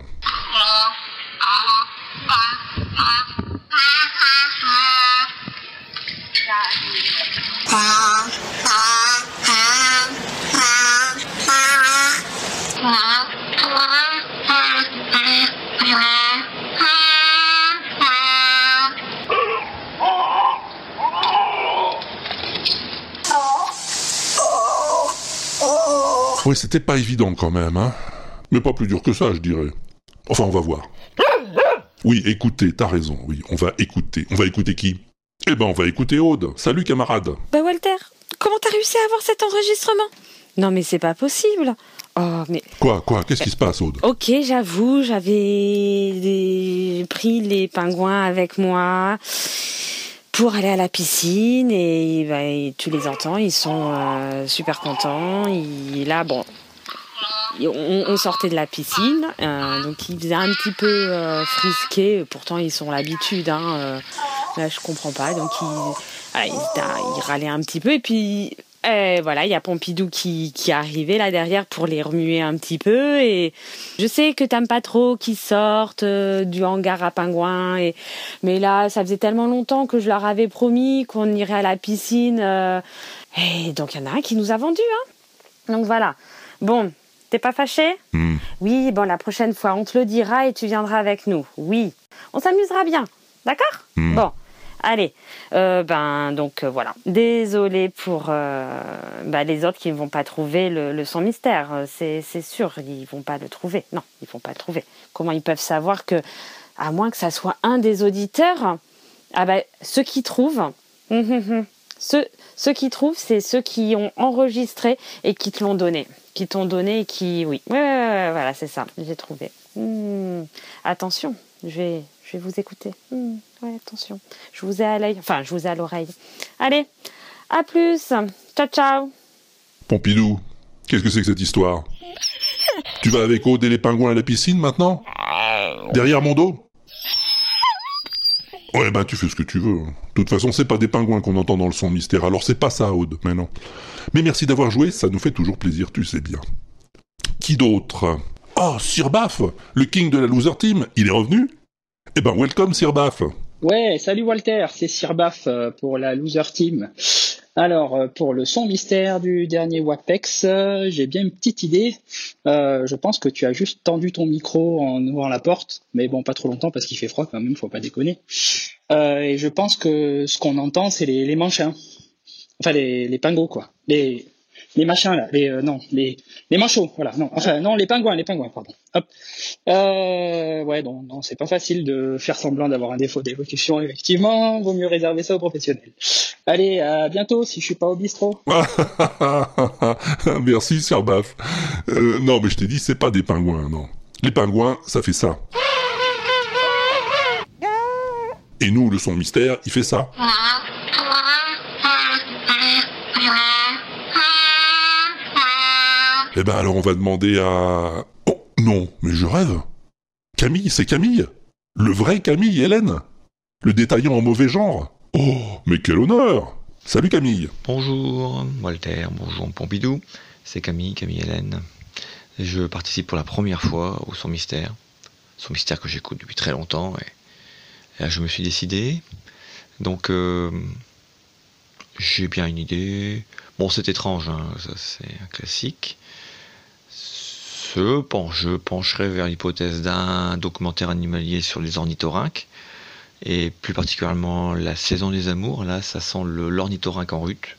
Oui, c'était pas évident quand même, hein. Mais pas plus dur que ça, je dirais. Enfin, on va voir. Oui, écoutez, t'as raison, oui, on va écouter. On va écouter qui? Eh ben, on va écouter Aude. Salut, camarade. Bah Walter, comment t'as réussi à avoir cet enregistrement? Non mais c'est pas possible. Oh mais Quoi, quoi Qu'est-ce qui se passe, Aude? Ok, j'avoue, j'avais des- pris les pingouins avec moi pour aller à la piscine et, bah, et tu les entends, ils sont euh, super contents. Là, bon, on, on sortait de la piscine, euh, donc ils faisaient un petit peu euh, frisquer. Pourtant, ils sont l'habitude. Hein, euh, là, je comprends pas. Donc, ils, voilà, ils, étaient- ils râlaient un petit peu. Et puis, euh, voilà, il y a Pompidou qui, qui est arrivé là derrière pour les remuer un petit peu. Et je sais que t'aimes pas trop qu'ils sortent euh, du hangar à pingouins. Et... Mais là, ça faisait tellement longtemps que je leur avais promis qu'on irait à la piscine. euh, Et donc, il y en a un qui nous a vendu. Hein. Donc, voilà. Bon, t'es pas fâché? Oui, bon, la prochaine fois, on te le dira et tu viendras avec nous. Oui, on s'amusera bien. D'accord? Bon, allez. Euh, ben, donc euh, voilà. Désolé pour euh, bah, les autres qui ne vont pas trouver le, son mystère. C'est sûr, ils vont pas le trouver. Non, ils vont pas le trouver. Comment ils peuvent savoir que, à moins que ça soit un des auditeurs, ah ben, ceux qui trouvent, hum, hum, hum. ceux, qui trouvent, c'est ceux qui ont enregistré et qui te l'ont donné. Qui t'ont donné et qui. Oui, voilà, c'est ça, j'ai trouvé. Attention, je vais, je vais vous écouter. Hmm, ouais, attention. Je vous ai à l'œil, enfin, je vous ai à l'oreille. Allez, à plus. Ciao, ciao. Pompidou, qu'est-ce que c'est que cette histoire? Tu vas avec Aude et les pingouins à la piscine maintenant? Derrière mon dos? Ouais, ben tu fais ce que tu veux. De toute façon, c'est pas des pingouins qu'on entend dans le son mystère, alors c'est pas ça, Aude, mais non. Mais merci d'avoir joué, ça nous fait toujours plaisir, tu sais bien. Qui d'autre? Oh, Sir Baff, le king de la loser team, il est revenu? Eh ben, welcome, Sir Baff. Ouais, salut Walter, c'est Sir Baff euh, pour la Loser Team. Alors, euh, pour le son mystère du dernier WAPEX, euh, j'ai bien une petite idée. Je pense que tu as juste tendu ton micro en ouvrant la porte, mais bon, pas trop longtemps parce qu'il fait froid quand même, faut pas déconner. Et je pense que ce qu'on entend, c'est les, les manchins. Enfin, les, les pingos, quoi. Les, les machins, là. Les, euh, non, les, les manchots, voilà. Non, enfin, non, les pingouins, les pingouins, pardon. Hop. Euh, ouais, non, non, c'est pas facile de faire semblant d'avoir un défaut d'élocution, effectivement. Vaut mieux réserver ça aux professionnels. Allez, à bientôt si je suis pas au bistrot. Merci, Sir Baff. Euh, non, mais je t'ai dit, c'est pas des pingouins, non. Les pingouins, ça fait ça. Et nous, le son mystère, il fait ça. Eh ben alors on va demander à... Oh, non, mais je rêve. Camille, c'est Camille. Le vrai Camille, Hélène. Le détaillant en mauvais genre. Oh, mais quel honneur. Salut Camille. Bonjour Walter, bonjour Pompidou, c'est Camille, Camille Hélène. Je participe pour la première fois au Son Mystère, Son Mystère que j'écoute depuis très longtemps et, je me suis décidé. Donc euh, j'ai bien une idée. Bon c'est étrange, hein, c'est un classique. Je pencherai vers l'hypothèse d'un documentaire animalier sur les ornithorynques et plus particulièrement la saison des amours. Là, ça sent l'ornithorynque en rut,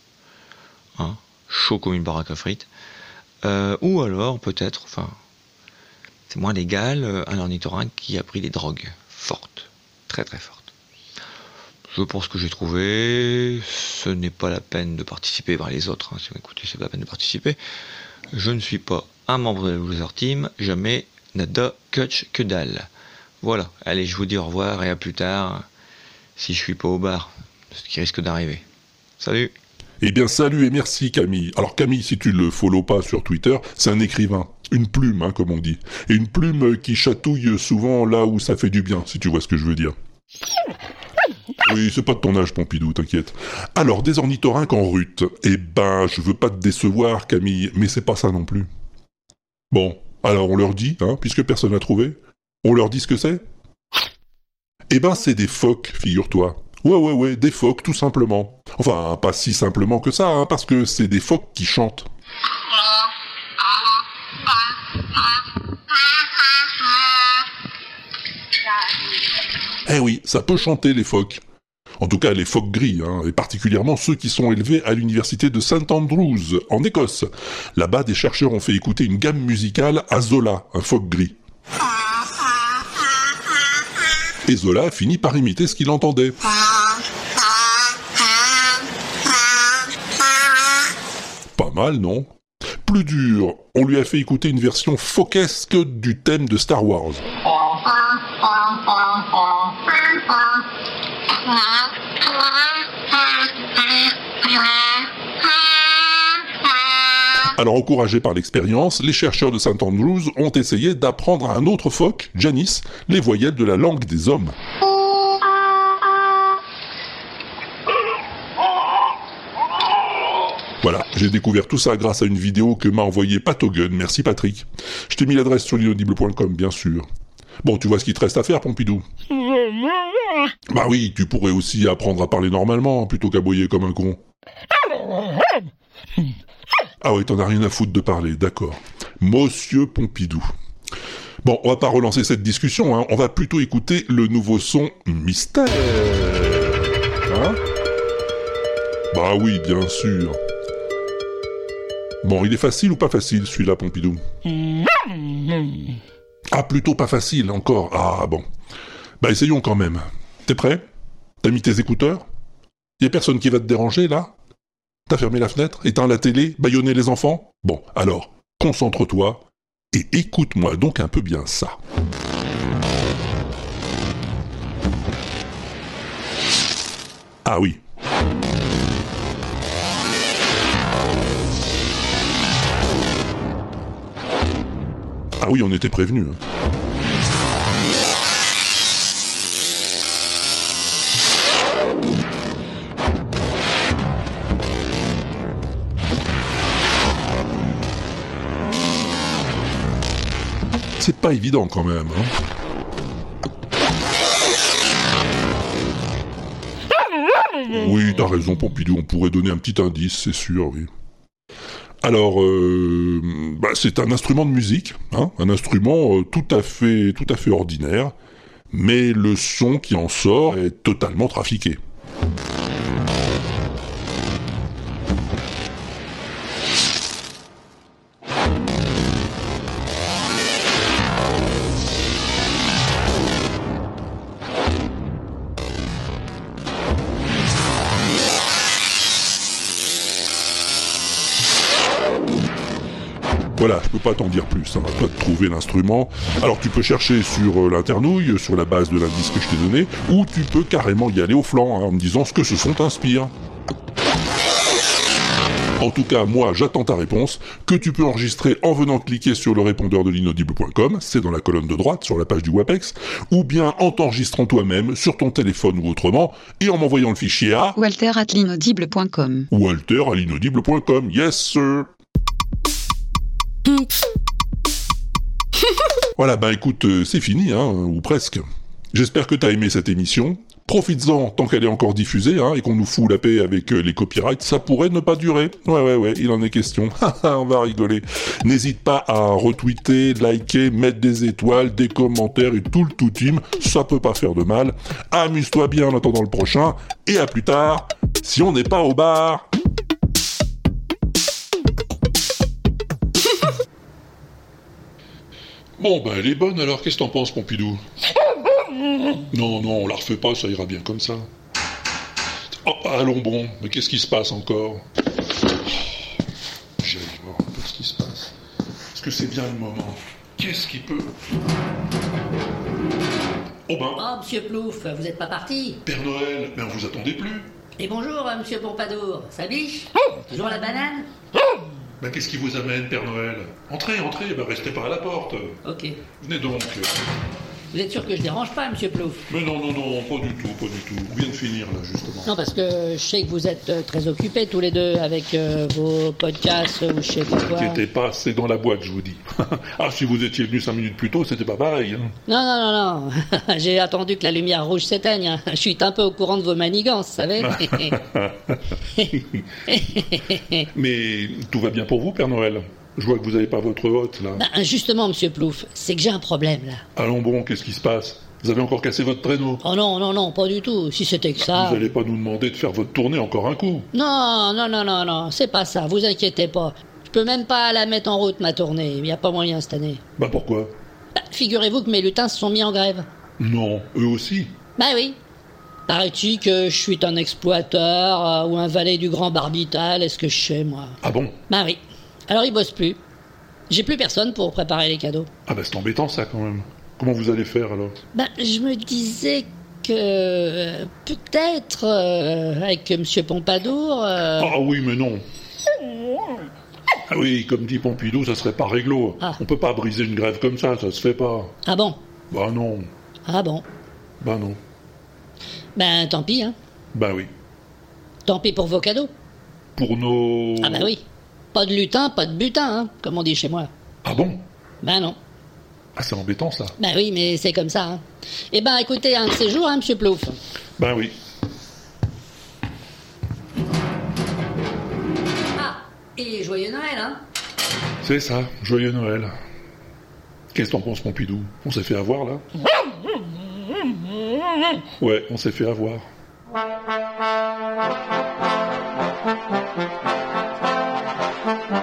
hein, chaud comme une baraque à frites. Euh, ou alors, peut-être, c'est moins légal, euh, un ornithorynque qui a pris des drogues fortes, très très fortes. Je pense que j'ai trouvé. Ce n'est pas la peine de participer vers les autres. hein. C'est pas la peine de participer. je ne suis pas un membre de Loser Team, jamais nada, coach, que dalle. Voilà, allez, je vous dis au revoir et à plus tard, si je suis pas au bar, ce qui risque d'arriver. Salut Eh bien, salut et merci Camille. Alors Camille, si tu le follow pas sur Twitter, c'est un écrivain. Une plume, hein, comme on dit. Et une plume qui chatouille souvent là où ça fait du bien, si tu vois ce que je veux dire. Oui, c'est pas de ton âge, Pompidou, t'inquiète. Alors, des ornithorynques en rut. Eh ben, je veux pas te décevoir, Camille, mais c'est pas ça non plus. Bon, alors on leur dit, hein, puisque personne n'a trouvé, on leur dit ce que c'est? Eh ben, c'est des phoques, figure-toi. Ouais, ouais, ouais, des phoques, tout simplement. Enfin, pas si simplement que ça, hein, parce que c'est des phoques qui chantent. Eh oui, ça peut chanter les phoques. En tout cas, les phoques gris, hein, et particulièrement ceux qui sont élevés à l'université de St Andrews, en Écosse. Là-bas, des chercheurs ont fait écouter une gamme musicale à Zola, un phoque gris. Et Zola a fini par imiter ce qu'il entendait. Pas mal, non? Plus dur, on lui a fait écouter une version phoquesque du thème de Star Wars. Alors encouragés par l'expérience, les chercheurs de St Andrews ont essayé d'apprendre à un autre phoque, Janice, les voyelles de la langue des hommes. Voilà, j'ai découvert tout ça grâce à une vidéo que m'a envoyée Patogun, merci Patrick. Je t'ai mis l'adresse sur l'inaudible.com, bien sûr. Bon, tu vois ce qu'il te reste à faire, Pompidou? Bah oui, tu pourrais aussi apprendre à parler normalement, plutôt qu'aboyer comme un con. Ah oui, t'en as rien à foutre de parler, d'accord. Monsieur Pompidou. Bon, on va pas relancer cette discussion, hein. on va plutôt écouter le nouveau son Mystère. Hein Bah oui, bien sûr. Bon, il est facile ou pas facile celui-là, Pompidou? Ah, plutôt pas facile encore. Ah bon. Bah essayons quand même. T'es prêt? T'as mis tes écouteurs? Y a personne qui va te déranger là? T'as fermé la fenêtre Éteint la télé Baïonné les enfants? Bon, alors, concentre-toi et écoute-moi donc un peu bien ça. Ah oui. Ah oui, on était prévenus. hein. C'est pas évident quand même. hein. Oui, t'as raison, Pompidou, on pourrait donner un petit indice, c'est sûr, oui. Alors, euh, bah, c'est un instrument de musique, hein, un instrument euh, tout à fait, tout à fait ordinaire, mais le son qui en sort est totalement trafiqué. Peux pas t'en dire plus, hein, à toi de trouver l'instrument. Alors tu peux chercher sur euh, l'internouille, sur la base de l'indice que je t'ai donné, ou tu peux carrément y aller au flanc, hein, en me disant ce que ce son t'inspire. En tout cas, moi, j'attends ta réponse, que tu peux enregistrer en venant cliquer sur le répondeur de l'inaudible.com, c'est dans la colonne de droite, sur la page du WAPEX, ou bien en t'enregistrant toi-même, sur ton téléphone ou autrement, et en m'envoyant le fichier à Walter at l'inaudible.com. walter à l'inaudible.com. Yes, sir Voilà, bah écoute, euh, c'est fini, hein, ou presque. J'espère que t'as aimé cette émission. Profites-en tant qu'elle est encore diffusée, hein, et qu'on nous fout la paix avec euh, les copyrights, ça pourrait ne pas durer. Ouais, ouais, ouais, il en est question. On va rigoler. N'hésite pas à retweeter, liker, mettre des étoiles, des commentaires et tout le tout team. Ça peut pas faire de mal. Amuse-toi bien en attendant le prochain, et à plus tard, si on n'est pas au bar. Bon, ben elle est bonne alors, qu'est-ce que t'en penses, Pompidou? Non, non, on la refait pas, ça ira bien comme ça. Oh, allons bon, mais qu'est-ce qui se passe encore? J'aille voir un peu ce qui se passe. Est-ce que c'est bien le moment? Qu'est-ce qui peut? Oh ben, Oh, monsieur Plouf, vous n'êtes pas parti? Père Noël, mais on vous attendait plus. Et bonjour, euh, monsieur Pompadour. Ça biche? Toujours la banane? Ben qu'est-ce qui vous amène, Père Noël? Entrez, entrez, ben restez pas à la porte. Ok. Venez donc. Vous êtes sûr que je dérange pas, monsieur Plouf? Mais non, non, non, pas du tout, pas du tout. On vient de finir là, justement. Non, parce que je sais que vous êtes euh, très occupés tous les deux avec euh, vos podcasts ou je sais pas quoi. Pas, c'est dans la boîte, je vous dis. ah, si vous étiez venu cinq minutes plus tôt, c'était pas pareil. hein. Non, non, non, non. J'ai attendu que la lumière rouge s'éteigne. hein. Je suis un peu au courant de vos manigances, vous savez. Mais tout va bien pour vous, Père Noël? Je vois que vous n'avez pas votre hôte, là. Ben, justement, monsieur Plouf, c'est que j'ai un problème là. Allons bon, qu'est-ce qui se passe? Vous avez encore cassé votre traîneau Oh non, non, non, pas du tout. Si c'était que ça. Vous n'allez pas nous demander de faire votre tournée encore un coup Non, non, non, non, non, c'est pas ça, vous inquiétez pas. Je peux même pas la mettre en route, ma tournée. Il n'y a pas moyen cette année. Bah pourquoi? Bah, Figurez-vous que mes lutins se sont mis en grève. Non, eux aussi. Bah oui. Paraît-il que je suis un exploiteur euh, ou un valet du grand barbital, est-ce que je sais, moi? Ah bon? Bah oui. Alors ils bossent plus. J'ai plus personne pour préparer les cadeaux. Ah bah c'est embêtant ça quand même. Comment vous allez faire alors? Bah, je me disais que euh, peut-être euh, avec Monsieur Pompadour. euh, Ah oui, mais non. Ah oui, comme dit Pompidou, ça serait pas réglo. On peut pas briser une grève comme ça, ça se fait pas. Ah bon? Bah non, Ah bon? Bah non. Ben tant pis, hein. Bah oui. Tant pis pour vos cadeaux. Pour nos... Ah bah oui. Pas de lutin, pas de butin, hein, comme on dit chez moi. Ah bon? Ben non. Ah c'est embêtant ça. Ben oui, mais c'est comme ça. Hein. Eh ben écoutez, un de ces jours, hein, Monsieur Plouf. Bah oui. Ah, et joyeux Noël, hein C'est ça, joyeux Noël. Qu'est-ce que t'en penses Pompidou On s'est fait avoir là? Ouais, on s'est fait avoir. Ha ha.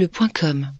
L'inaudible.com